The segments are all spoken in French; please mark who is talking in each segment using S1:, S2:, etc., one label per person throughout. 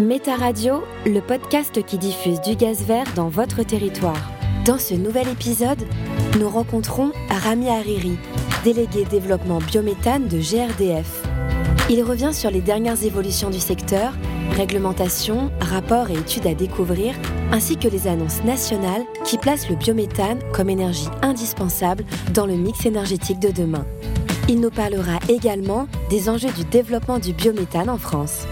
S1: Méta Radio, le podcast qui diffuse du gaz vert dans votre territoire. Dans ce nouvel épisode, nous rencontrons Rami Hariri, délégué développement biométhane de GRDF. Il revient sur les dernières évolutions du secteur, réglementation, rapports et études à découvrir, ainsi que les annonces nationales qui placent le biométhane comme énergie indispensable dans le mix énergétique de demain. Il nous parlera également des enjeux du développement du biométhane en France.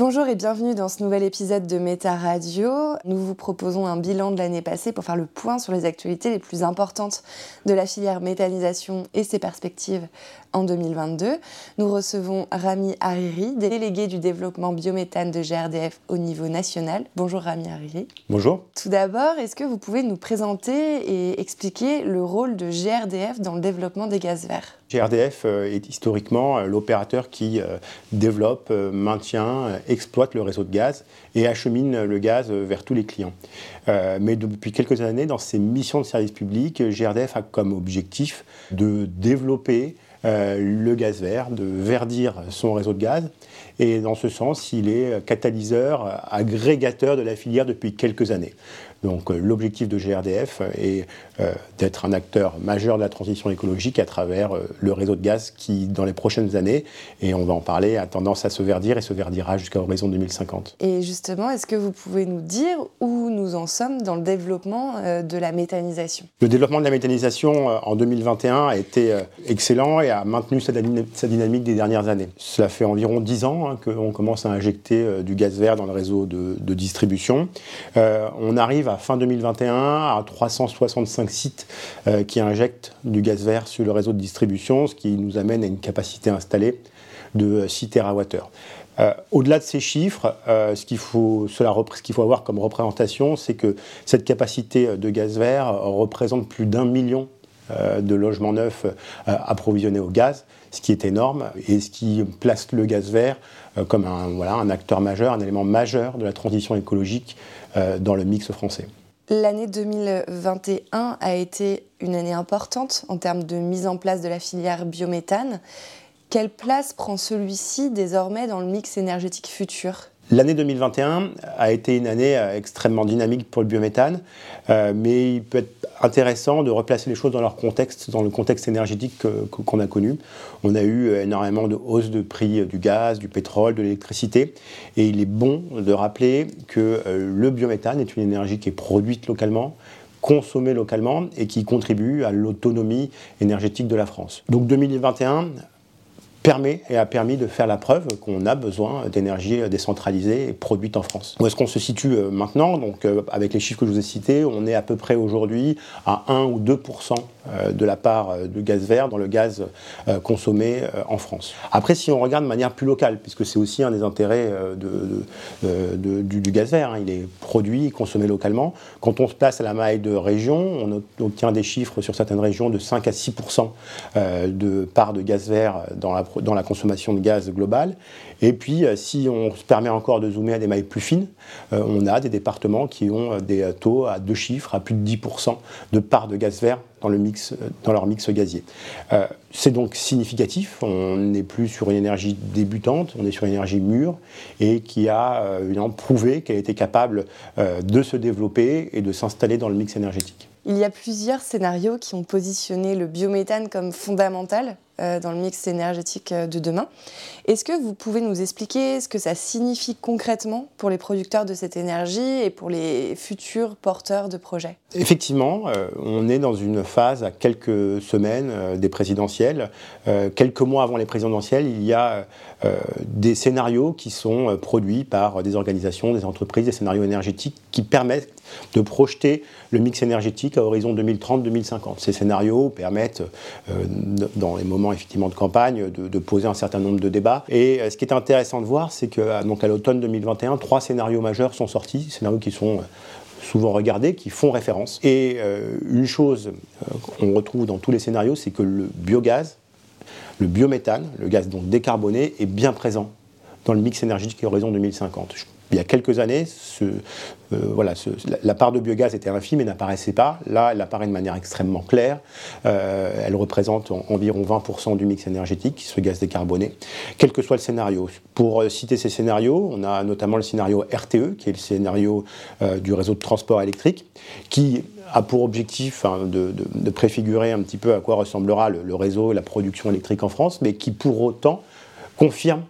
S2: Bonjour et bienvenue dans ce nouvel épisode de Méta Radio. Nous vous proposons un bilan de l'année passée pour faire le point sur les actualités les plus importantes de la filière méthanisation et ses perspectives en 2022. Nous recevons Rami Hariri, délégué du développement biométhane de GRDF au niveau national. Bonjour Rami Hariri.
S3: Bonjour.
S2: Tout d'abord, est-ce que vous pouvez nous présenter et expliquer le rôle de GRDF dans le développement des gaz verts?
S3: GRDF euh, est historiquement euh, l'opérateur qui euh, développe, maintient, exploite le réseau de gaz et achemine le gaz vers tous les clients. Mais depuis quelques années, dans ses missions de service public, GRDF a comme objectif de développer le gaz vert, de verdir son réseau de gaz. Et dans ce sens, il est catalyseur, agrégateur de la filière depuis quelques années. Donc l'objectif de GRDF est euh, d'être un acteur majeur de la transition écologique à travers euh, le réseau de gaz qui, dans les prochaines années, et on va en parler, a tendance à se verdir et se verdira jusqu'à horizon 2050.
S2: Et justement, est-ce que vous pouvez nous dire où nous en sommes dans le développement euh, de la méthanisation?
S3: Le développement de la méthanisation en 2021 a été excellent et a maintenu sa, dynamique des dernières années. Cela fait environ 10 ans hein, qu'on commence à injecter du gaz vert dans le réseau de, de distribution. on arrive fin 2021 à 365 sites euh, qui injectent du gaz vert sur le réseau de distribution, ce qui nous amène à une capacité installée de 6 TWh. Euh, au-delà de ces chiffres, euh, ce qu'il faut, avoir comme représentation, c'est que cette capacité de gaz vert représente plus d'un million de logements neufs approvisionnés au gaz, ce qui est énorme et ce qui place le gaz vert comme un, voilà, un acteur majeur, un élément majeur de la transition écologique dans le mix français.
S2: L'année 2021 a été une année importante en termes de mise en place de la filière biométhane. Quelle place prend celui-ci désormais dans le mix énergétique futur?
S3: L'année 2021 a été une année euh, extrêmement dynamique pour le biométhane, euh, mais il peut être intéressant de replacer les choses dans leur contexte, dans le contexte énergétique qu'on a connu. On a eu euh, énormément de hausses de prix du gaz, du pétrole, de l'électricité, et il est bon de rappeler que le biométhane est une énergie qui est produite localement, consommée localement et qui contribue à l'autonomie énergétique de la France. Donc 2021 permet et a permis de faire la preuve qu'on a besoin d'énergie décentralisée et produite en France. Où est-ce qu'on se situe euh, maintenant? Donc, euh, avec les chiffres que je vous ai cités, on est à peu près aujourd'hui à 1 ou 2% euh, de la part de gaz vert dans le gaz consommé en France. Après, si on regarde de manière plus locale, puisque c'est aussi un des intérêts du, gaz vert, hein, il est produit, consommé localement. Quand on se place à la maille de région, on obtient des chiffres sur certaines régions de 5 à 6 de part de gaz vert dans la dans la consommation de gaz globale. Et puis, euh, si on se permet encore de zoomer à des mailles plus fines, euh, on a des départements qui ont euh, des taux à deux chiffres, à plus de 10% de part de gaz vert dans, le mix, dans leur mix gazier. c'est donc significatif, on n'est plus sur une énergie débutante, on est sur une énergie mûre et qui a prouvé qu'elle était capable de se développer et de s'installer dans le mix énergétique.
S2: Il y a plusieurs scénarios qui ont positionné le biométhane comme fondamental euh, dans le mix énergétique euh, de demain. Est-ce que vous pouvez nous expliquer ce que ça signifie concrètement pour les producteurs de cette énergie et pour les futurs porteurs de projets?
S3: Effectivement, euh, on est dans une phase à quelques semaines des présidentielles. quelques mois avant les présidentielles, il y a des scénarios qui sont produits par des organisations, des entreprises, des scénarios énergétiques qui permettent de projeter le mix énergétique à horizon 2030-2050. Ces scénarios permettent, dans les moments effectivement de campagne, de, poser un certain nombre de débats. Et ce qui est intéressant de voir, c'est que donc à l'automne 2021, trois scénarios majeurs sont sortis, scénarios qui sont souvent regardés, qui font référence. Et une chose qu'on retrouve dans tous les scénarios, c'est que le biogaz, le biométhane, le gaz donc décarboné, est bien présent dans le mix énergétique horizon 2050 il y a quelques années, euh, la, part de biogaz était infime et n'apparaissait pas. Là, elle apparaît de manière extrêmement claire. Euh, elle représente environ 20% du mix énergétique, ce gaz décarboné, quel que soit le scénario. Pour euh, citer ces scénarios, on a notamment le scénario RTE, qui est le scénario du réseau de transport électrique, qui a pour objectif hein, de, préfigurer un petit peu à quoi ressemblera le, le réseau et la production électrique en France, mais qui pour autant confirme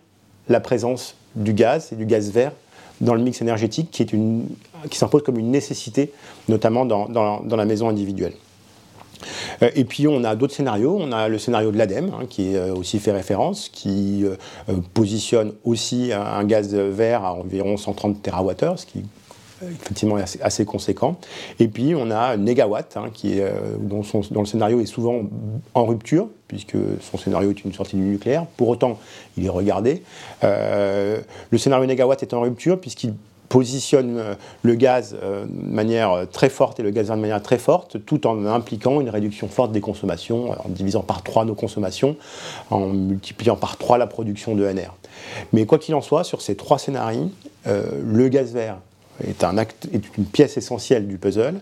S3: la présence du gaz et du gaz vert dans le mix énergétique qui, est une, qui s'impose comme une nécessité, notamment dans, dans, la maison individuelle. Euh, et puis on a d'autres scénarios. On a le scénario de l'ADEME, hein, qui euh, aussi fait référence, qui euh, positionne aussi un, gaz vert à environ 130 TWh, ce qui effectivement assez, conséquent. Et puis on a Negawatt, hein, qui est, dont, le scénario est souvent en rupture, puisque son scénario est une sortie du nucléaire. Pour autant, il est regardé. Euh, le scénario Negawatt est en rupture, puisqu'il positionne euh, le gaz euh, de manière très forte et le gaz de manière très forte, tout en impliquant une réduction forte des consommations, en divisant par trois nos consommations, en multipliant par trois la production de NR. Mais quoi qu'il en soit, sur ces trois scénarios, le gaz vert est, un acte, est une pièce essentielle du puzzle.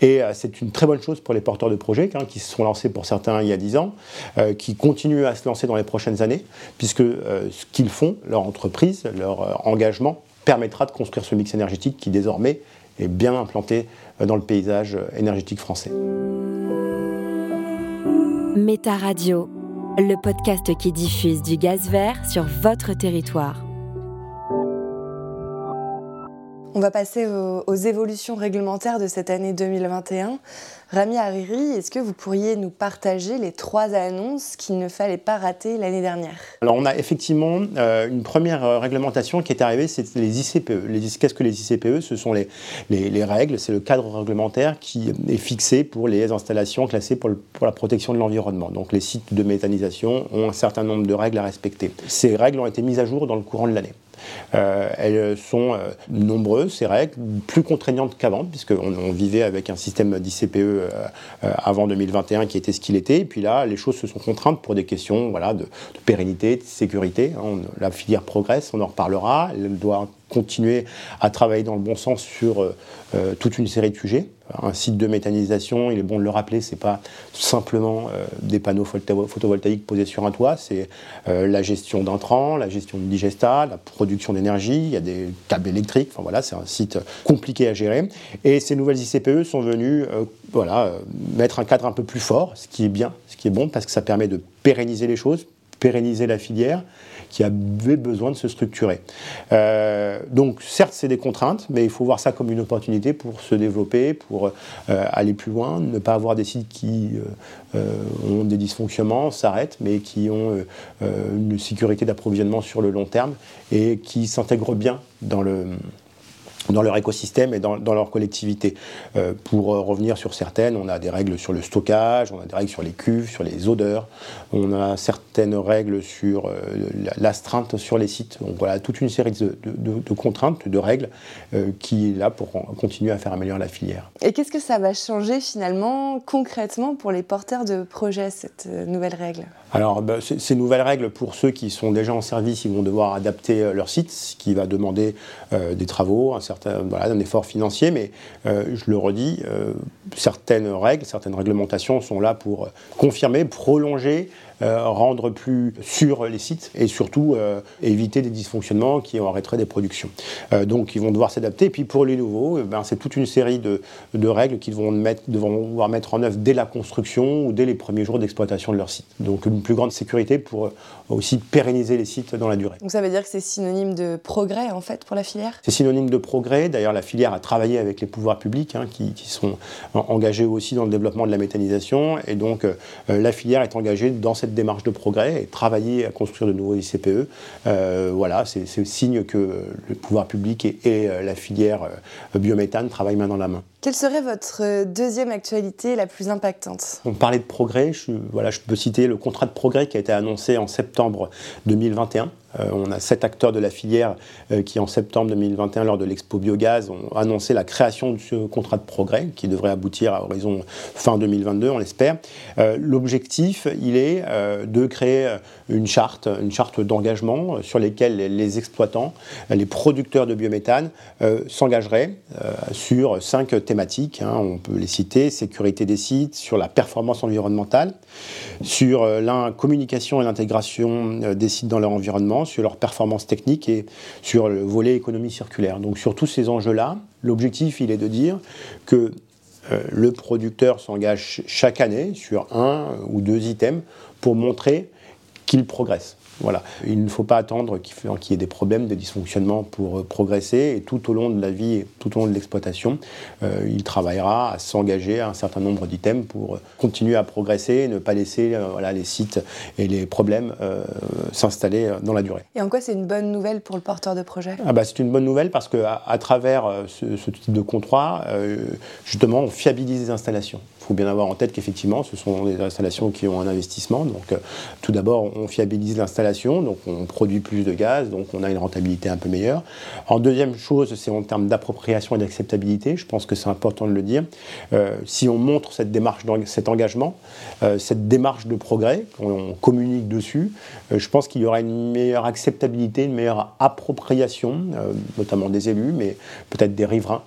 S3: Et euh, c'est une très bonne chose pour les porteurs de projets, hein, qui se sont lancés pour certains il y a 10 ans, euh, qui continuent à se lancer dans les prochaines années, puisque euh, ce qu'ils font, leur entreprise, leur engagement, permettra de construire ce mix énergétique qui désormais est bien implanté dans le paysage énergétique français.
S1: Méta Radio, le podcast qui diffuse du gaz vert sur votre territoire.
S2: On va passer aux, évolutions réglementaires de cette année 2021. Rami Hariri, est-ce que vous pourriez nous partager les trois annonces qu'il ne fallait pas rater l'année dernière?
S3: Alors on a effectivement euh, une première euh, réglementation qui est arrivée, c'est les ICPE. Qu'est-ce que les ICPE Ce sont les, les, règles, c'est le cadre réglementaire qui est fixé pour les installations classées pour la protection de l'environnement. Donc les sites de méthanisation ont un certain nombre de règles à respecter. Ces règles ont été mises à jour dans le courant de l'année. Euh, elles sont euh, nombreuses, ces règles, plus contraignantes qu'avant, puisqu'on on vivait avec un système d'ICPE euh, avant 2021 qui était ce qu'il était. Et puis là, les choses se sont contraintes pour des questions voilà, de, pérennité, de sécurité. Hein, la filière progresse, on en reparlera. Elle doit continuer à travailler dans le bon sens sur euh, euh, toute une série de sujets. Un site de méthanisation, il est bon de le rappeler, c'est pas simplement euh, des panneaux photovoltaïques posés sur un toit, c'est la gestion d'intrants, la gestion du digestat, la production d'énergie, il y a des câbles électriques, enfin voilà, c'est un site compliqué à gérer. Et ces nouvelles ICPE sont venues voilà, mettre un cadre un peu plus fort, ce qui est bien, ce qui est bon, parce que ça permet de pérenniser les choses, pérenniser la filière, qui avait besoin de se structurer. Euh, donc certes, c'est des contraintes, mais il faut voir ça comme une opportunité pour se développer, pour euh, aller plus loin, ne pas avoir des sites qui euh, ont des dysfonctionnements, s'arrêtent, mais qui ont une sécurité d'approvisionnement sur le long terme et qui s'intègrent bien dans le dans leur écosystème et dans, leur collectivité. Euh, pour euh, revenir sur certaines, on a des règles sur le stockage, on a des règles sur les cuves, sur les odeurs, on a certaines règles sur euh, l'astreinte sur les sites. Donc voilà, toute une série de, contraintes, de règles qui est là pour continuer à faire améliorer la filière.
S2: Et qu'est-ce que ça va changer finalement, concrètement, pour les porteurs de projets, cette nouvelle règle?
S3: Alors, bah, ces nouvelles règles, pour ceux qui sont déjà en service, ils vont devoir adapter leur site, ce qui va demander des travaux, un certain voilà, un effort financier, mais euh, je le redis, euh, certaines règles, certaines réglementations sont là pour confirmer, prolonger euh, rendre plus sûrs les sites et surtout euh, éviter des dysfonctionnements qui arrêteraient des productions. Euh, donc ils vont devoir s'adapter. Et puis pour les nouveaux, ben, c'est toute une série de, règles qu'ils vont, mettre, devront devoir mettre en œuvre dès la construction ou dès les premiers jours d'exploitation de leur site. Donc une plus grande sécurité pour aussi pérenniser les sites dans la durée.
S2: Donc ça veut dire que c'est synonyme de progrès en fait pour la filière?
S3: C'est synonyme de progrès. D'ailleurs la filière a travaillé avec les pouvoirs publics hein, qui, sont engagés aussi dans le développement de la méthanisation et donc la filière est engagée dans cette démarche de progrès et travailler à construire de nouveaux ICPE. voilà, c'est signe que le pouvoir public et, la filière biométhane travaillent main dans la main.
S2: Quelle serait votre deuxième actualité la plus impactante?
S3: On parlait de progrès, je, voilà, je peux citer le contrat de progrès qui a été annoncé en septembre 2021 euh, on a sept acteurs de la filière euh, qui, en septembre 2021, lors de l'Expo Biogaz, ont annoncé la création de ce contrat de progrès qui devrait aboutir à horizon fin 2022, on l'espère. Euh, l'objectif, il est de créer une charte, une charte d'engagement sur lesquelles les exploitants, les producteurs de biométhane s'engageraient sur cinq Hein. on peut les citer sécurité des sites, sur la performance environnementale, sur la communication et l'intégration des sites dans leur environnement sur leur performance technique et sur le volet économie circulaire. Donc sur tous ces enjeux-là, l'objectif, est de dire que euh, le producteur s'engage chaque année sur un ou deux items pour montrer qu'il progresse. Voilà. Il ne faut pas attendre qu'il y ait des problèmes, des dysfonctionnements pour euh, progresser. Et tout au long de la vie et tout au long de l'exploitation, euh, il travaillera à s'engager à un certain nombre d'items pour euh, continuer à progresser et ne pas laisser voilà, les sites et les problèmes s'installer dans la durée.
S2: Et en quoi c'est une bonne nouvelle pour le porteur de projet?
S3: Ah bah, C'est une bonne nouvelle parce qu'à à travers ce, ce, type de contrat, justement, on fiabilise les installations faut bien avoir en tête qu'effectivement, ce sont des installations qui ont un investissement. Donc, tout d'abord, on fiabilise l'installation, donc on produit plus de gaz, donc on a une rentabilité un peu meilleure. En deuxième chose, c'est en termes d'appropriation et d'acceptabilité. Je pense que c'est important de le dire. Euh, si on montre cette démarche, cet engagement, euh, cette démarche de progrès, on communique dessus, je pense qu'il y aura une meilleure acceptabilité, une meilleure appropriation, notamment des élus, mais peut-être des riverains,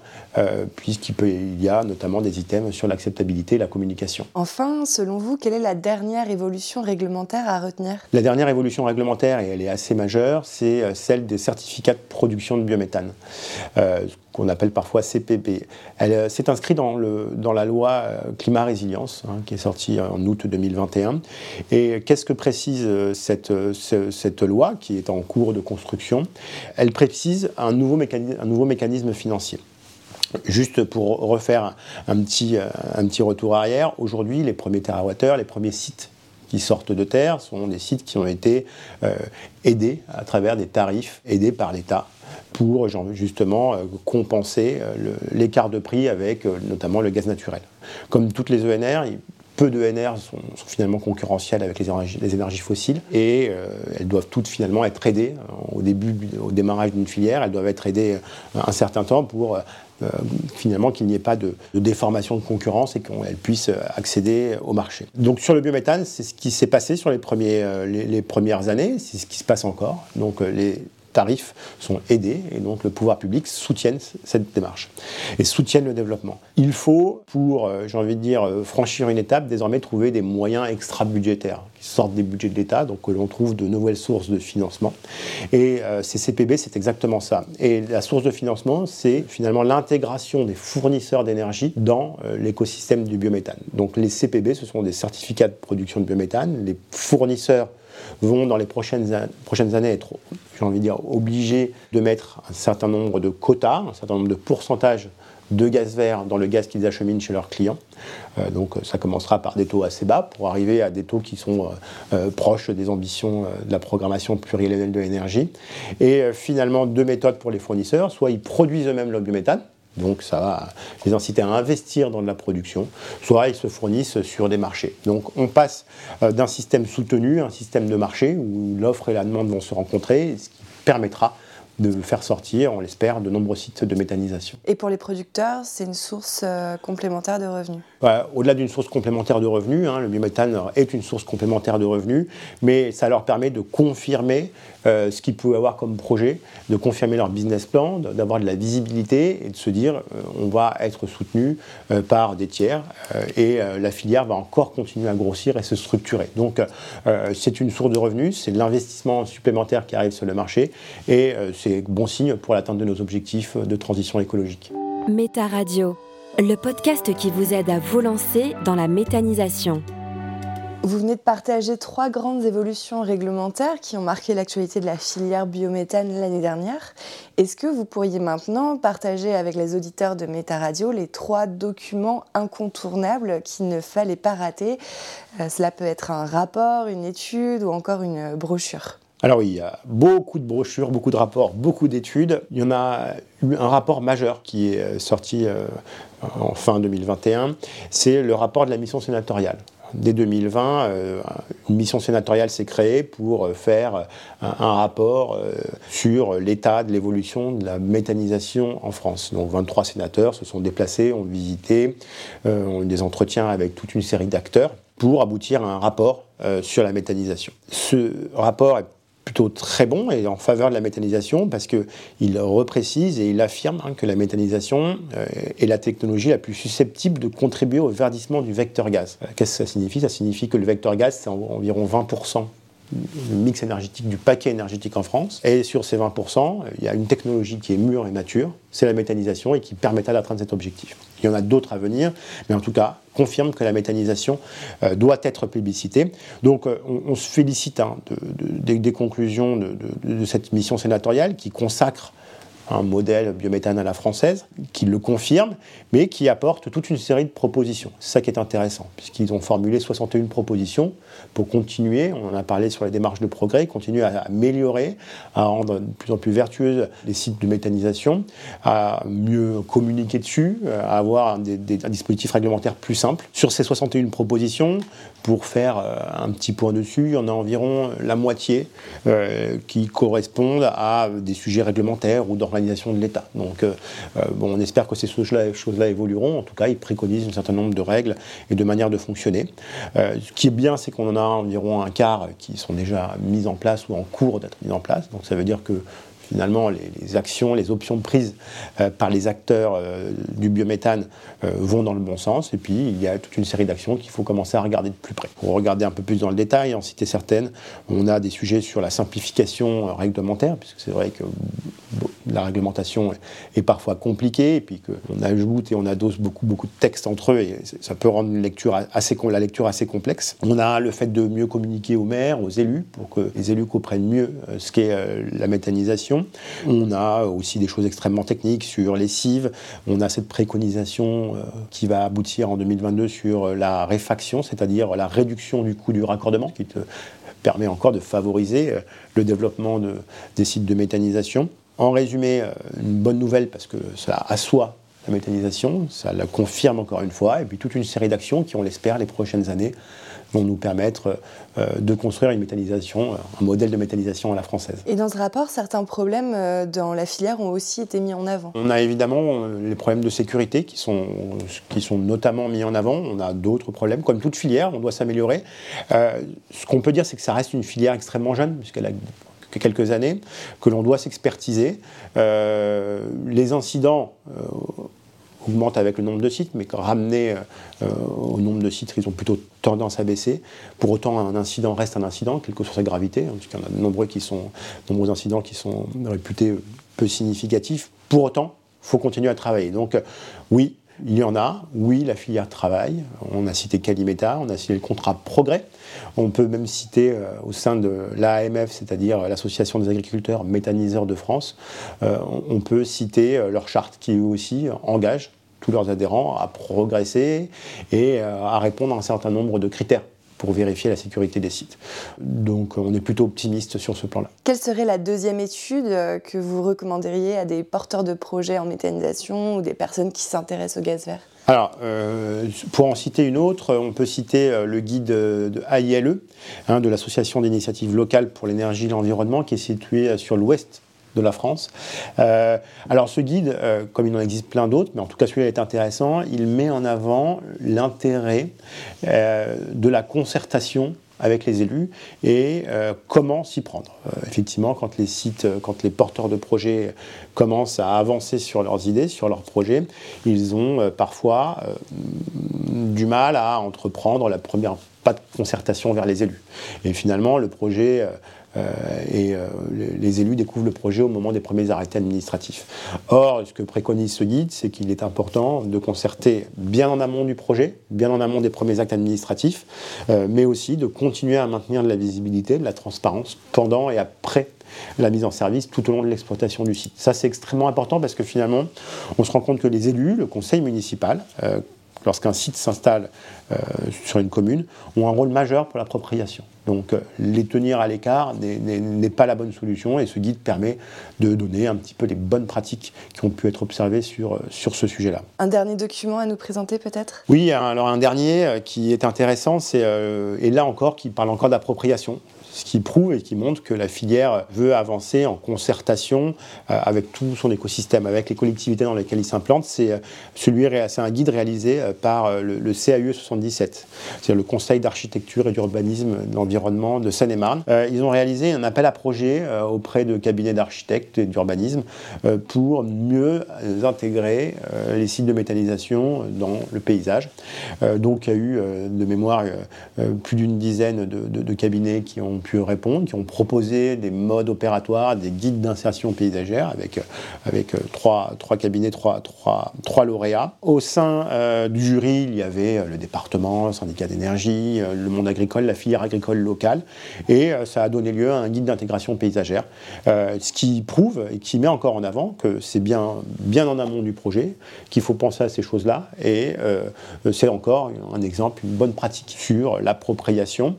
S3: puisqu'il y a notamment des items sur l'acceptabilité la communication.
S2: Enfin, selon vous, quelle est la dernière évolution réglementaire à retenir?
S3: La dernière évolution réglementaire, et elle est assez majeure, c'est euh, celle des certificats de production de biométhane. Euh, qu'on appelle parfois CPP. Elle euh, s'est inscrite dans, le, dans la loi Climat Résilience, hein, qui est sortie en août 2021. Et qu'est-ce que précise cette, cette loi, qui est en cours de construction? Elle précise un nouveau, mécanisme, un nouveau mécanisme financier. Juste pour refaire un petit, euh, un petit retour arrière, aujourd'hui, les premiers TWh, les premiers sites qui sortent de terre sont des sites qui ont été euh, aidés à travers des tarifs aidés par l'État pour justement euh, compenser l'écart de prix avec notamment le gaz naturel. Comme toutes les ENR, peu d'ENR sont, sont, finalement concurrentielles avec les énergies, les énergies fossiles et elles doivent toutes finalement être aidées au début, au démarrage d'une filière, elles doivent être aidées un certain temps pour finalement qu'il n'y ait pas de, déformation de concurrence et qu'elle puisse accéder au marché. Donc sur le biométhane, c'est ce qui s'est passé sur les, euh, les, premières années, c'est ce qui se passe encore. Donc euh, les tarifs sont aidés et donc le pouvoir public soutient cette démarche et soutient le développement. Il faut, pour, j'ai envie de dire, franchir une étape, désormais trouver des moyens extra-budgétaires sortent des budgets de l'État, donc que l'on trouve de nouvelles sources de financement. Et euh, ces CPB, c'est exactement ça. Et la source de financement, c'est finalement l'intégration des fournisseurs d'énergie dans euh, l'écosystème du biométhane. Donc les CPB, ce sont des certificats de production de biométhane. Les fournisseurs vont dans les prochaines, prochaines années être, j'ai envie de dire, obligés de mettre un certain nombre de quotas, un certain nombre de pourcentages de gaz vert dans le gaz qu'ils acheminent chez leurs clients. Euh, donc ça commencera par des taux assez bas pour arriver à des taux qui sont euh, euh, proches des ambitions de la programmation pluriannuelle de l'énergie. Et finalement, deux méthodes pour les fournisseurs. Soit ils produisent eux-mêmes le biométhane, donc ça va les inciter à investir dans de la production, soit ils se fournissent sur des marchés. Donc on passe d'un système soutenu à un système de marché où l'offre et la demande vont se rencontrer, ce qui permettra de faire sortir, on l'espère, de nombreux sites de méthanisation.
S2: Et pour les producteurs, c'est une source euh, complémentaire de revenus
S3: Au-delà d'une source complémentaire de revenus, hein, le biométhane est une source complémentaire de revenus, mais ça leur permet de confirmer euh, ce qu'ils pouvaient avoir comme projet, de confirmer leur business plan, d'avoir de la visibilité et de se dire euh, on va être soutenu par des tiers et la filière va encore continuer à grossir et se structurer. Donc c'est une source de revenus, c'est de l'investissement supplémentaire qui arrive sur le marché et c'est bon signe pour l'atteinte de nos objectifs de transition écologique.
S1: Méta Radio, le podcast qui vous aide à vous lancer dans la méthanisation.
S2: Vous venez de partager trois grandes évolutions réglementaires qui ont marqué l'actualité de la filière biométhane l'année dernière. Est-ce que vous pourriez maintenant partager avec les auditeurs de Méta Radio les trois documents incontournables qu'il ne fallait pas rater? Cela peut être un rapport, une étude ou encore une brochure.
S3: Alors oui, il y a beaucoup de brochures, beaucoup de rapports, beaucoup d'études. Il y en a eu un rapport majeur qui est sorti en fin 2021, c'est le rapport de la mission sénatoriale. Dès 2020, euh, une mission sénatoriale s'est créée pour euh, faire un, rapport euh, sur l'état de l'évolution de la méthanisation en France. Donc 23 sénateurs se sont déplacés, ont visité, ont eu des entretiens avec toute une série d'acteurs pour aboutir à un rapport sur la méthanisation. Ce rapport est plutôt très bon et en faveur de la méthanisation parce qu'il reprécise et il affirme hein, que la méthanisation euh, est la technologie la plus susceptible de contribuer au verdissement du vecteur gaz. Qu'est-ce que ça signifie? Ça signifie que le vecteur gaz, c'est environ 20% mix énergétique du paquet énergétique en France. Et sur ces 20%, il y a une technologie qui est mûre et mature, c'est la méthanisation et qui permettra d'atteindre cet objectif. Il y en a d'autres à venir, mais en tout cas, confirme que la méthanisation euh, doit être publicitée. Donc euh, on, se félicite hein, des conclusions de, cette mission sénatoriale qui consacre un modèle biométhane à la française, qui le confirme, mais qui apporte toute une série de propositions. C'est ça qui est intéressant, puisqu'ils ont formulé 61 propositions pour continuer, on en a parlé sur les démarches de progrès, continuer à améliorer, à rendre de plus en plus vertueuses les sites de méthanisation, à mieux communiquer dessus, à avoir des, un dispositif réglementaire plus simple. Sur ces 61 propositions, pour faire euh, un petit point dessus, il y en a environ la moitié euh, qui correspondent à des sujets réglementaires ou d'organisation de l'État. Donc, euh, bon, on espère que ces choses-là évolueront. En tout cas, ils préconisent un certain nombre de règles et de manières de fonctionner. ce qui est bien, c'est qu'on en a environ un quart qui sont déjà mises en place ou en cours d'être mises en place. Donc, ça veut dire que finalement, les, actions, les options prises euh, par les acteurs euh, du biométhane euh, vont dans le bon sens. Et puis, il y a toute une série d'actions qu'il faut commencer à regarder de plus près. Pour regarder un peu plus dans le détail, en citer certaines, on a des sujets sur la simplification réglementaire, puisque c'est vrai que la réglementation est parfois compliquée, et puis qu'on ajoute et on adosse beaucoup, beaucoup de textes entre eux, et ça peut rendre la lecture assez complexe. On a le fait de mieux communiquer aux maires, aux élus, pour que les élus comprennent mieux ce qu'est la méthanisation. On a aussi des choses extrêmement techniques sur les cives. On a cette préconisation euh, qui va aboutir en 2022 sur la réfaction, c'est-à-dire la réduction du coût du raccordement, qui permet encore de favoriser euh, le développement des sites de méthanisation. En résumé, euh, une bonne nouvelle parce que ça assoit la méthanisation, ça la confirme encore une fois, et puis toute une série d'actions qui, on l'espère, les prochaines années vont nous permettre euh, de construire une méthanisation, euh, un modèle de méthanisation à la française.
S2: Et dans ce rapport, certains problèmes euh, dans la filière ont aussi été mis en avant.
S3: On a évidemment les problèmes de sécurité qui sont, qui sont notamment mis en avant. On a d'autres problèmes, comme toute filière, on doit s'améliorer. ce qu'on peut dire, c'est que ça reste une filière extrêmement jeune, puisqu'elle a quelques années, que l'on doit s'expertiser. les incidents augmente avec le nombre de sites, mais ramener euh, au nombre de sites, ils ont plutôt tendance à baisser. Pour autant, un incident reste un incident, quelle que soit sa gravité, hein, puisqu'il y en a de nombreux, qui sont, nombreux incidents qui sont réputés peu significatifs. Pour autant, il faut continuer à travailler. Donc, euh, oui, il y en a, oui, la filière travaille. On a cité Calimeta, on a cité le contrat Progrès. On peut même citer euh, au sein de l'AMF, c'est-à-dire l'Association des agriculteurs méthaniseurs de France, euh, on peut citer euh, leur charte qui eux aussi engage tous leurs adhérents à progresser et à répondre à un certain nombre de critères pour vérifier la sécurité des sites. Donc on est plutôt optimiste sur ce plan-là.
S2: Quelle serait la deuxième étude que vous recommanderiez à des porteurs de projets en méthanisation ou des personnes qui s'intéressent au gaz vert?
S3: Alors, euh, pour en citer une autre, on peut citer euh, le guide de AILE, hein, de l'Association d'initiatives locales pour l'énergie et l'environnement, qui est situé sur l'ouest de la France. Euh, alors ce guide, euh, comme il en existe plein d'autres, mais en tout cas celui-là est intéressant, il met en avant l'intérêt euh, de la concertation avec les élus et comment s'y prendre. effectivement, quand les sites, quand les porteurs de projets commencent à avancer sur leurs idées, sur leurs projets, ils ont parfois du mal à entreprendre la première pas de concertation vers les élus. Et finalement, le projet et euh, les élus découvrent le projet au moment des premiers arrêtés administratifs. Or, ce que préconise ce guide, c'est qu'il est important de concerter bien en amont du projet, bien en amont des premiers actes administratifs, euh, mais aussi de continuer à maintenir de la visibilité, de la transparence pendant et après la mise en service tout au long de l'exploitation du site. Ça, c'est extrêmement important parce que finalement, on se rend compte que les élus, le conseil municipal, lorsqu'un site s'installe euh, sur une commune, ont un rôle majeur pour l'appropriation. Donc euh, les tenir à l'écart n'est pas la bonne solution et ce guide permet de donner un petit peu les bonnes pratiques qui ont pu être observées sur, euh, sur ce sujet-là.
S2: Un dernier document à nous présenter peut-être?
S3: Oui, alors un dernier qui est intéressant, c'est, et là encore, qui parle encore d'appropriation ce qui prouve et qui montre que la filière veut avancer en concertation euh, avec tout son écosystème, avec les collectivités dans lesquelles il s'implante. C'est euh, celui, un guide réalisé euh, par le, CAUE 77, c'est le Conseil d'architecture et d'urbanisme d'environnement de Seine-et-Marne. ils ont réalisé un appel à projet auprès de cabinets d'architectes et d'urbanisme pour mieux intégrer les sites de méthanisation dans le paysage. donc il y a eu de mémoire plus d'une dizaine de cabinets qui ont pu répondre, qui ont proposé des modes opératoires, des guides d'insertion paysagère avec, euh, avec euh, trois, trois cabinets, trois, trois, trois lauréats. Au sein euh, du jury, il y avait le département, le syndicat d'énergie, le monde agricole, la filière agricole locale, et ça a donné lieu à un guide d'intégration paysagère, ce qui prouve et qui met encore en avant que c'est bien, bien en amont du projet, qu'il faut penser à ces choses-là, et c'est encore un exemple, une bonne pratique sur l'appropriation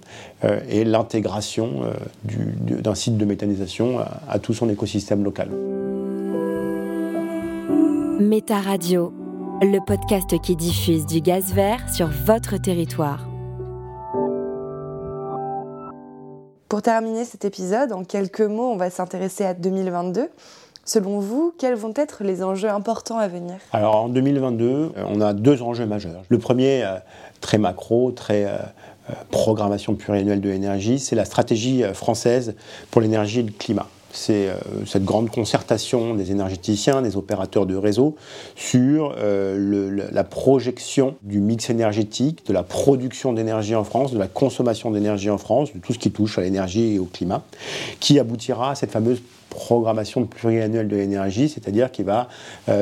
S3: et l'intégration euh, d'un site de méthanisation à, tout son écosystème local.
S1: Méta Radio, le podcast qui diffuse du gaz vert sur votre territoire.
S2: Pour terminer cet épisode, en quelques mots, on va s'intéresser à 2022. Selon vous, quels vont être les enjeux importants à venir?
S3: Alors en 2022, euh, on a deux enjeux majeurs. Le premier, euh, très macro, très programmation pluriannuelle de l'énergie, c'est la stratégie euh, française pour l'énergie et le climat. C'est euh, cette grande concertation des énergéticiens, des opérateurs de réseau sur la projection du mix énergétique, de la production d'énergie en France, de la consommation d'énergie en France, de tout ce qui touche à l'énergie et au climat, qui aboutira à cette fameuse programmation pluriannuelle de l'énergie, c'est-à-dire qui va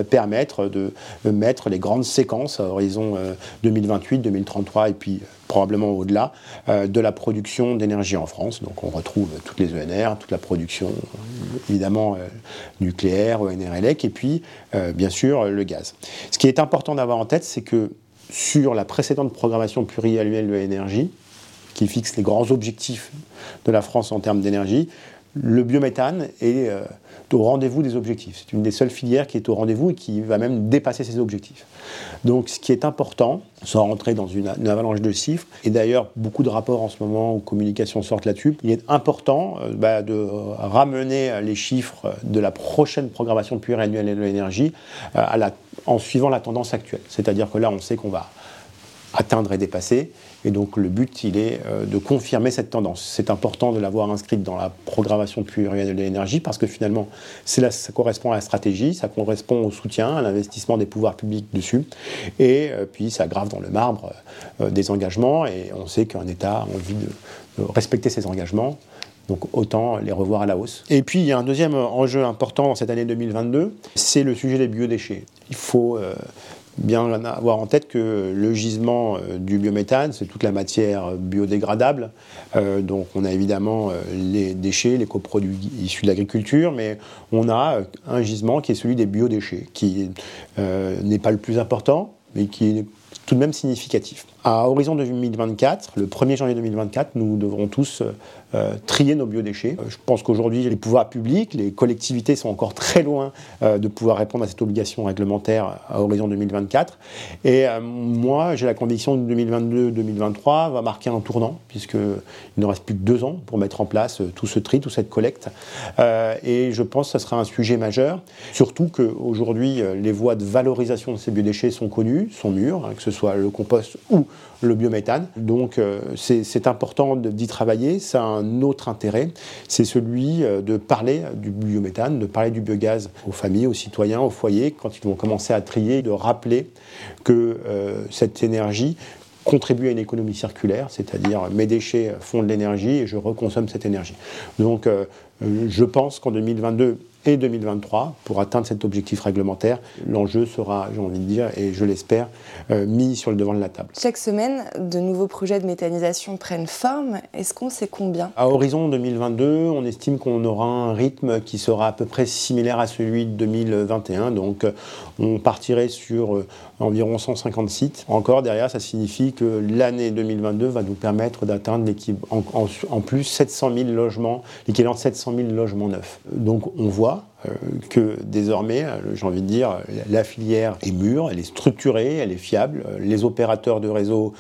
S3: permettre de mettre les grandes séquences à horizon 2028, 2033 et puis probablement au-delà, euh, de la production d'énergie en France. Donc on retrouve toutes les ENR, toute la production évidemment euh, nucléaire, ENR-ELEC, et puis euh, bien sûr le gaz. Ce qui est important d'avoir en tête, c'est que sur la précédente programmation pluriannuelle de l'énergie, qui fixe les grands objectifs de la France en termes d'énergie, le biométhane est au rendez-vous des objectifs. C'est une des seules filières qui est au rendez-vous et qui va même dépasser ses objectifs. Donc ce qui est important, sans rentrer dans une, avalanche de chiffres, et d'ailleurs beaucoup de rapports en ce moment aux communications sortent là-dessus, il est important euh, bah, de ramener les chiffres de la prochaine programmation pluriannuelle de l'énergie euh, en suivant la tendance actuelle. C'est-à-dire que là, on sait qu'on va atteindre et dépasser. Et donc le but, il est euh, de confirmer cette tendance. C'est important de l'avoir inscrite dans la programmation pluriannuelle de l'énergie parce que finalement, ça correspond à la stratégie, ça correspond au soutien, à l'investissement des pouvoirs publics dessus. Et euh, puis ça grave dans le marbre euh, des engagements. Et on sait qu'un État a envie de, respecter ses engagements. Donc autant les revoir à la hausse. Et puis il y a un deuxième enjeu important dans cette année 2022, c'est le sujet des biodéchets. Il faut bien avoir en tête que le gisement euh, du biométhane, c'est toute la matière biodégradable. Euh, donc on a évidemment euh, les déchets, les coproduits issus de l'agriculture, mais on a un gisement qui est celui des biodéchets, qui n'est pas le plus important, mais qui est tout de même significatif. À horizon 2024, le 1er janvier 2024, nous devrons tous euh, trier nos biodéchets. Euh, je pense qu'aujourd'hui, les pouvoirs publics, les collectivités sont encore très loin euh, de pouvoir répondre à cette obligation réglementaire à horizon 2024. Et moi, j'ai la conviction que 2022-2023 va marquer un tournant, puisqu'il ne reste plus que deux ans pour mettre en place tout ce tri, toute cette collecte. et je pense que ce sera un sujet majeur, surtout qu'aujourd'hui, les voies de valorisation de ces biodéchets sont connues, sont mûres, hein, que ce soit le compost ou le biométhane. Donc c'est important d'y travailler. Ça a un autre intérêt, c'est celui euh, de parler du biométhane, de parler du biogaz aux familles, aux citoyens, aux foyers, quand ils vont commencer à trier, de rappeler que euh, cette énergie contribue à une économie circulaire, c'est-à-dire mes déchets font de l'énergie et je reconsomme cette énergie. Donc euh, je pense qu'en 2022, et 2023 pour atteindre cet objectif réglementaire. L'enjeu sera, j'ai envie de dire, et je l'espère, euh, mis sur le devant de la table.
S2: Chaque semaine, de nouveaux projets de méthanisation prennent forme. Est-ce qu'on sait combien?
S3: À horizon 2022, on estime qu'on aura un rythme qui sera à peu près similaire à celui de 2021. Donc euh, on partirait sur euh, environ 150 sites. Encore derrière, ça signifie que l'année 2022 va nous permettre d'atteindre en, en, plus 700 000 logements, l'équivalent de 700 000 logements neufs. Donc on voit que désormais, euh, j'ai envie de dire, la filière est mûre, elle est structurée, elle est fiable. Euh, les opérateurs de réseau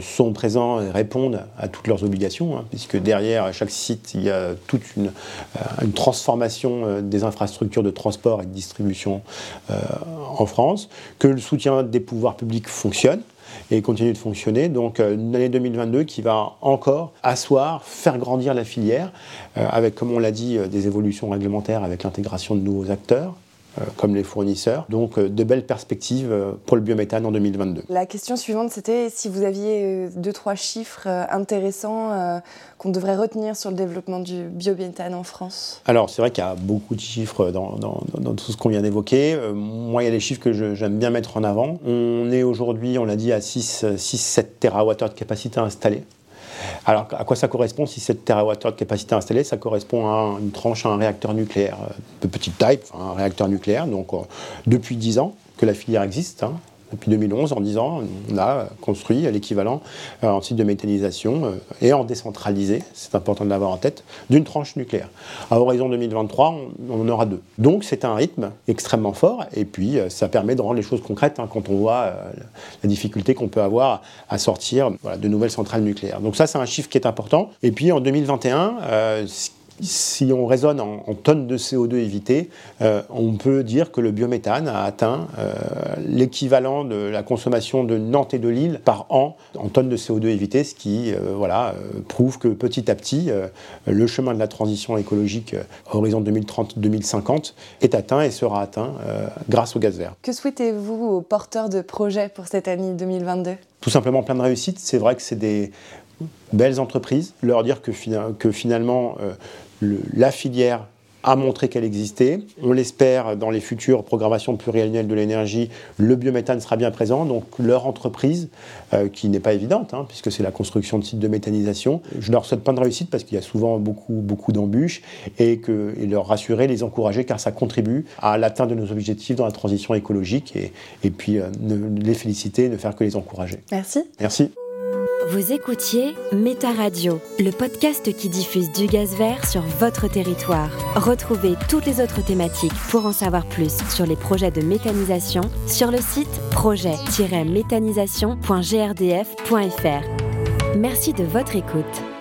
S3: sont présents et répondent à toutes leurs obligations, hein, puisque derrière chaque site, il y a toute une transformation des infrastructures de transport et de distribution en France, que le soutien des pouvoirs publics fonctionne et continue de fonctionner. Donc une année 2022 qui va encore asseoir, faire grandir la filière, euh, avec, comme on l'a dit, euh, des évolutions réglementaires avec l'intégration de nouveaux acteurs, comme les fournisseurs. Donc euh, de belles perspectives euh, pour le biométhane en 2022.
S2: La question suivante, c'était si vous aviez deux, trois chiffres intéressants qu'on devrait retenir sur le développement du biométhane en France.
S3: Alors c'est vrai qu'il y a beaucoup de chiffres dans, dans, tout ce qu'on vient d'évoquer. moi, il y a des chiffres que j'aime bien mettre en avant. On est aujourd'hui, on l'a dit, à 6-7 TWh de capacité installée. Alors, à quoi ça correspond Si 7 TWh de capacité installée, ça correspond à une tranche à un réacteur nucléaire euh, de petite taille, un réacteur nucléaire, donc euh, depuis 10 ans que la filière existe. Hein depuis 2011 en disant on a construit l'équivalent euh, en site de méthanisation euh, et en décentralisé, c'est important de l'avoir en tête, d'une tranche nucléaire. À horizon 2023, on, en aura deux. Donc c'est un rythme extrêmement fort et puis euh, ça permet de rendre les choses concrètes hein, quand on voit la difficulté qu'on peut avoir à sortir de nouvelles centrales nucléaires. Donc ça c'est un chiffre qui est important. Et puis en 2021, si on raisonne en, tonnes de CO2 évitées, euh, on peut dire que le biométhane a atteint euh, l'équivalent de la consommation de Nantes et de Lille par an en tonnes de CO2 évitées, ce qui euh, voilà, prouve que petit à petit, le chemin de la transition écologique horizon 2030-2050 est atteint et sera atteint grâce au gaz vert.
S2: Que souhaitez-vous aux porteurs de projets pour cette année 2022
S3: Tout simplement plein de réussite. C'est vrai que c'est des belles entreprises, leur dire que, que finalement euh, la filière a montré qu'elle existait. On l'espère dans les futures programmations pluriannuelles de l'énergie, le biométhane sera bien présent. Donc leur entreprise, euh, qui n'est pas évidente, hein, puisque c'est la construction de sites de méthanisation, je leur souhaite plein de réussite parce qu'il y a souvent beaucoup, beaucoup d'embûches et, que, leur rassurer, les encourager car ça contribue à l'atteinte de nos objectifs dans la transition écologique et, et puis euh, les féliciter, ne faire que les encourager.
S2: Merci.
S3: Merci.
S1: Vous écoutiez Méta Radio, le podcast qui diffuse du gaz vert sur votre territoire. Retrouvez toutes les autres thématiques pour en savoir plus sur les projets de méthanisation sur le site projet-méthanisation.grdf.fr. Merci de votre écoute.